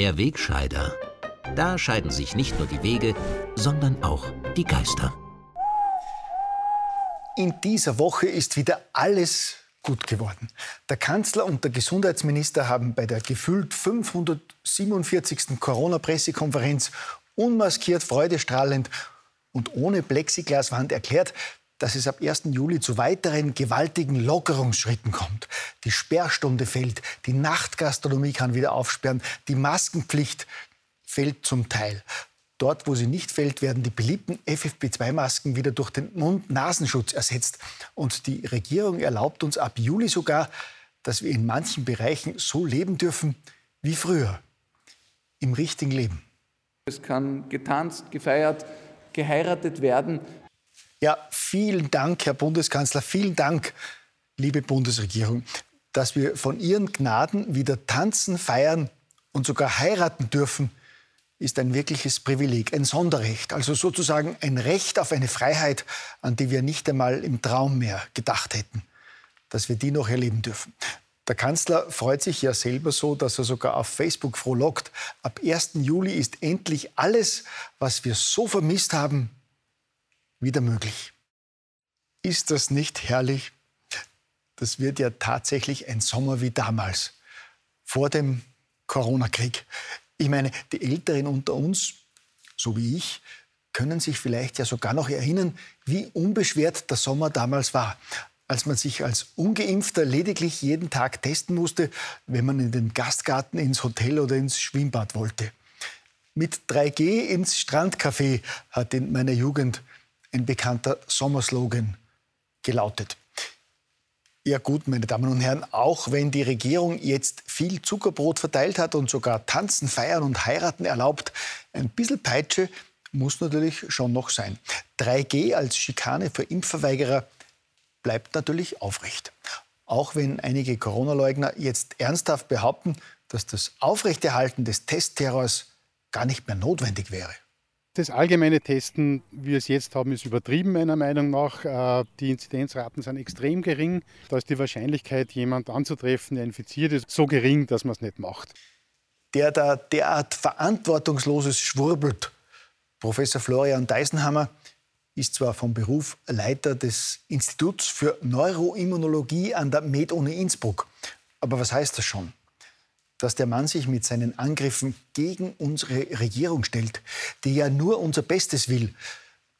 Der Wegscheider. Da scheiden sich nicht nur die Wege, sondern auch die Geister. In dieser Woche ist wieder alles gut geworden. Der Kanzler und der Gesundheitsminister haben bei der gefühlt 547. Corona-Pressekonferenz unmaskiert, freudestrahlend und ohne Plexiglaswand erklärt, dass es ab 1. Juli zu weiteren gewaltigen Lockerungsschritten kommt. Die Sperrstunde fällt, die Nachtgastronomie kann wieder aufsperren, die Maskenpflicht fällt zum Teil. Dort, wo sie nicht fällt, werden die beliebten FFP2-Masken wieder durch den Mund-Nasenschutz ersetzt. Und die Regierung erlaubt uns ab Juli sogar, dass wir in manchen Bereichen so leben dürfen wie früher. Im richtigen Leben. Es kann getanzt, gefeiert, geheiratet werden. Ja, vielen Dank, Herr Bundeskanzler, vielen Dank, liebe Bundesregierung, dass wir von Ihren Gnaden wieder tanzen, feiern und sogar heiraten dürfen, ist ein wirkliches Privileg, ein Sonderrecht, also sozusagen ein Recht auf eine Freiheit, an die wir nicht einmal im Traum mehr gedacht hätten, dass wir die noch erleben dürfen. Der Kanzler freut sich ja selber so, dass er sogar auf Facebook frohlockt. Ab 1. Juli ist endlich alles, was wir so vermisst haben, wieder möglich. Ist das nicht herrlich? Das wird ja tatsächlich ein Sommer wie damals, vor dem Corona-Krieg. Ich meine, die Älteren unter uns, so wie ich, können sich vielleicht ja sogar noch erinnern, wie unbeschwert der Sommer damals war, als man sich als ungeimpfter lediglich jeden Tag testen musste, wenn man in den Gastgarten, ins Hotel oder ins Schwimmbad wollte. Mit 3G ins Strandcafé hat in meiner Jugend ein bekannter Sommerslogan gelautet. Ja gut, meine Damen und Herren, auch wenn die Regierung jetzt viel Zuckerbrot verteilt hat und sogar tanzen, feiern und heiraten erlaubt, ein bisschen Peitsche muss natürlich schon noch sein. 3G als Schikane für Impfverweigerer bleibt natürlich aufrecht. Auch wenn einige Corona-Leugner jetzt ernsthaft behaupten, dass das Aufrechterhalten des Testterrors gar nicht mehr notwendig wäre. Das allgemeine Testen, wie wir es jetzt haben, ist übertrieben meiner Meinung nach. Äh, die Inzidenzraten sind extrem gering. Da ist die Wahrscheinlichkeit, jemand anzutreffen, der infiziert ist, so gering, dass man es nicht macht. Der da derart verantwortungsloses schwurbelt, Professor Florian Deisenhammer, ist zwar vom Beruf Leiter des Instituts für Neuroimmunologie an der Med-Uni Innsbruck. Aber was heißt das schon? Dass der Mann sich mit seinen Angriffen gegen unsere Regierung stellt, die ja nur unser Bestes will,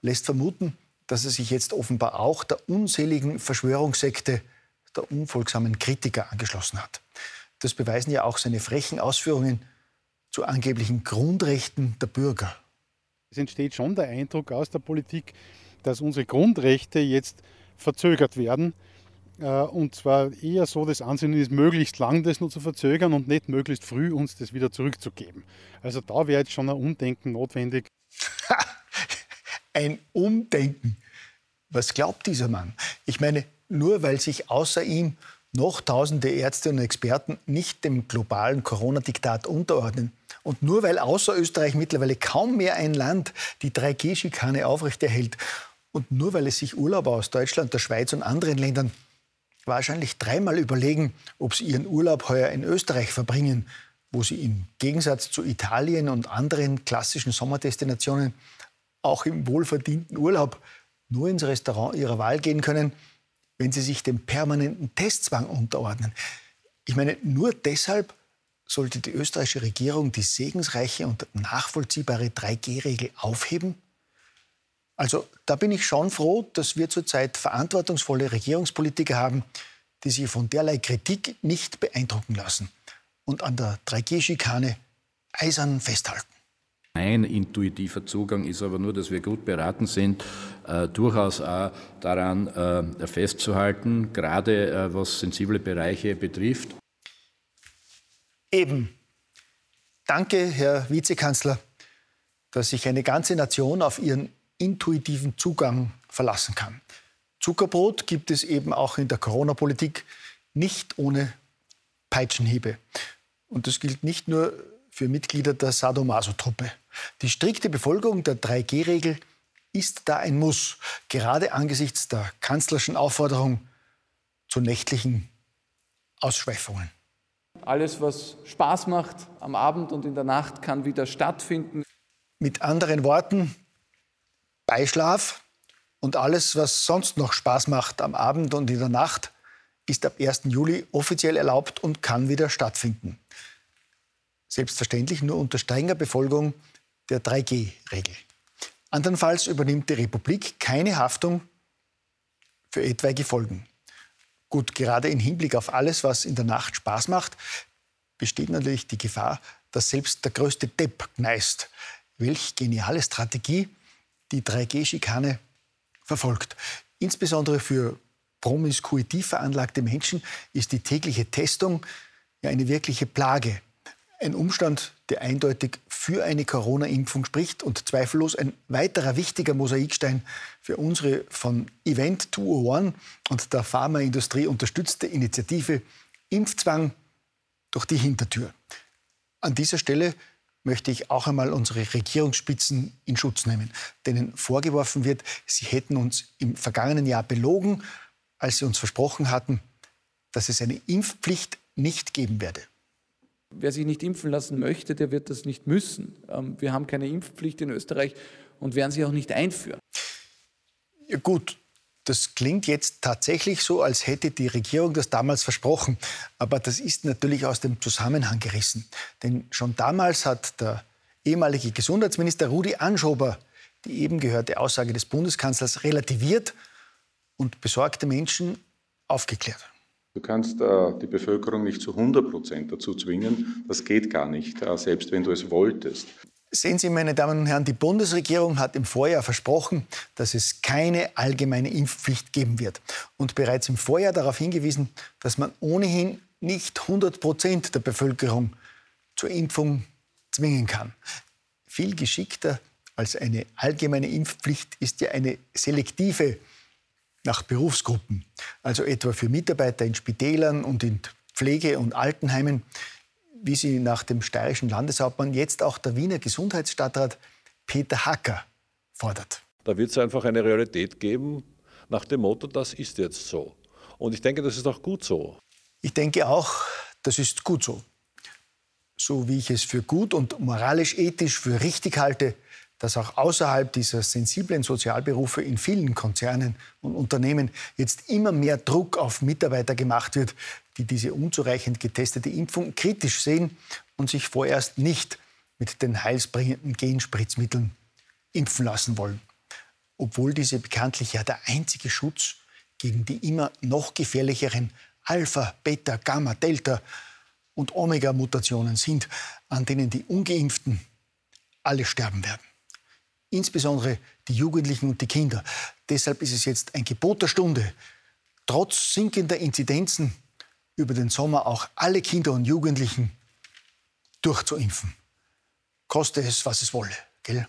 lässt vermuten, dass er sich jetzt offenbar auch der unseligen Verschwörungssekte der unfolgsamen Kritiker angeschlossen hat. Das beweisen ja auch seine frechen Ausführungen zu angeblichen Grundrechten der Bürger. Es entsteht schon der Eindruck aus der Politik, dass unsere Grundrechte jetzt verzögert werden und zwar eher so, das Ansinnen ist, möglichst lang das nur zu verzögern und nicht möglichst früh uns das wieder zurückzugeben. Also da wäre jetzt schon ein Umdenken notwendig. ein Umdenken. Was glaubt dieser Mann? Ich meine, nur weil sich außer ihm noch tausende Ärzte und Experten nicht dem globalen Corona-Diktat unterordnen und nur weil außer Österreich mittlerweile kaum mehr ein Land die 3G-Schikane aufrechterhält und nur weil es sich Urlauber aus Deutschland, der Schweiz und anderen Ländern wahrscheinlich dreimal überlegen, ob sie ihren Urlaub heuer in Österreich verbringen, wo sie im Gegensatz zu Italien und anderen klassischen Sommerdestinationen auch im wohlverdienten Urlaub nur ins Restaurant ihrer Wahl gehen können, wenn sie sich dem permanenten Testzwang unterordnen. Ich meine, nur deshalb sollte die österreichische Regierung die segensreiche und nachvollziehbare 3G-Regel aufheben? Also da bin ich schon froh, dass wir zurzeit verantwortungsvolle Regierungspolitiker haben, die sich von derlei Kritik nicht beeindrucken lassen und an der 3G-Schikane eisern festhalten. Mein intuitiver Zugang ist aber nur, dass wir gut beraten sind, äh, durchaus auch daran äh, festzuhalten, gerade äh, was sensible Bereiche betrifft. Eben. Danke, Herr Vizekanzler, dass sich eine ganze Nation auf Ihren intuitiven Zugang verlassen kann. Zuckerbrot gibt es eben auch in der Corona-Politik nicht ohne Peitschenhiebe. Und das gilt nicht nur für Mitglieder der Sadomaso-Truppe. Die strikte Befolgung der 3G-Regel ist da ein Muss, gerade angesichts der kanzlerschen Aufforderung zu nächtlichen Ausschweifungen. Alles, was Spaß macht am Abend und in der Nacht, kann wieder stattfinden. Mit anderen Worten, Beischlaf und alles, was sonst noch Spaß macht am Abend und in der Nacht, ist ab 1. Juli offiziell erlaubt und kann wieder stattfinden. Selbstverständlich nur unter strenger Befolgung der 3G-Regel. Andernfalls übernimmt die Republik keine Haftung für etwaige Folgen. Gut, gerade im Hinblick auf alles, was in der Nacht Spaß macht, besteht natürlich die Gefahr, dass selbst der größte Depp gneist. Welch geniale Strategie die 3G-Schikane verfolgt. Insbesondere für promiskuitiv veranlagte Menschen ist die tägliche Testung ja eine wirkliche Plage. Ein Umstand, der eindeutig für eine Corona-Impfung spricht und zweifellos ein weiterer wichtiger Mosaikstein für unsere von Event 201 und der Pharmaindustrie unterstützte Initiative Impfzwang durch die Hintertür. An dieser Stelle möchte ich auch einmal unsere Regierungsspitzen in Schutz nehmen, denen vorgeworfen wird, sie hätten uns im vergangenen Jahr belogen, als sie uns versprochen hatten, dass es eine Impfpflicht nicht geben werde. Wer sich nicht impfen lassen möchte, der wird das nicht müssen. Ähm, wir haben keine Impfpflicht in Österreich und werden sie auch nicht einführen. Ja, gut, das klingt jetzt tatsächlich so, als hätte die Regierung das damals versprochen. Aber das ist natürlich aus dem Zusammenhang gerissen. Denn schon damals hat der ehemalige Gesundheitsminister Rudi Anschober die eben gehörte Aussage des Bundeskanzlers relativiert und besorgte Menschen aufgeklärt. Du kannst äh, die Bevölkerung nicht zu 100 Prozent dazu zwingen. Das geht gar nicht, äh, selbst wenn du es wolltest. Sehen Sie, meine Damen und Herren, die Bundesregierung hat im Vorjahr versprochen, dass es keine allgemeine Impfpflicht geben wird. Und bereits im Vorjahr darauf hingewiesen, dass man ohnehin nicht 100 Prozent der Bevölkerung zur Impfung zwingen kann. Viel geschickter als eine allgemeine Impfpflicht ist ja eine selektive nach Berufsgruppen, also etwa für Mitarbeiter in Spitälern und in Pflege- und Altenheimen, wie sie nach dem steirischen Landeshauptmann jetzt auch der Wiener Gesundheitsstadtrat Peter Hacker fordert. Da wird es einfach eine Realität geben nach dem Motto, das ist jetzt so. Und ich denke, das ist auch gut so. Ich denke auch, das ist gut so. So wie ich es für gut und moralisch-ethisch für richtig halte, dass auch außerhalb dieser sensiblen Sozialberufe in vielen Konzernen und Unternehmen jetzt immer mehr Druck auf Mitarbeiter gemacht wird, die diese unzureichend getestete Impfung kritisch sehen und sich vorerst nicht mit den heilsbringenden Genspritzmitteln impfen lassen wollen. Obwohl diese bekanntlich ja der einzige Schutz gegen die immer noch gefährlicheren Alpha, Beta, Gamma, Delta und Omega-Mutationen sind, an denen die ungeimpften alle sterben werden insbesondere die Jugendlichen und die Kinder. Deshalb ist es jetzt ein Gebot der Stunde, trotz sinkender Inzidenzen über den Sommer auch alle Kinder und Jugendlichen durchzuimpfen. Koste es, was es wolle. Gell?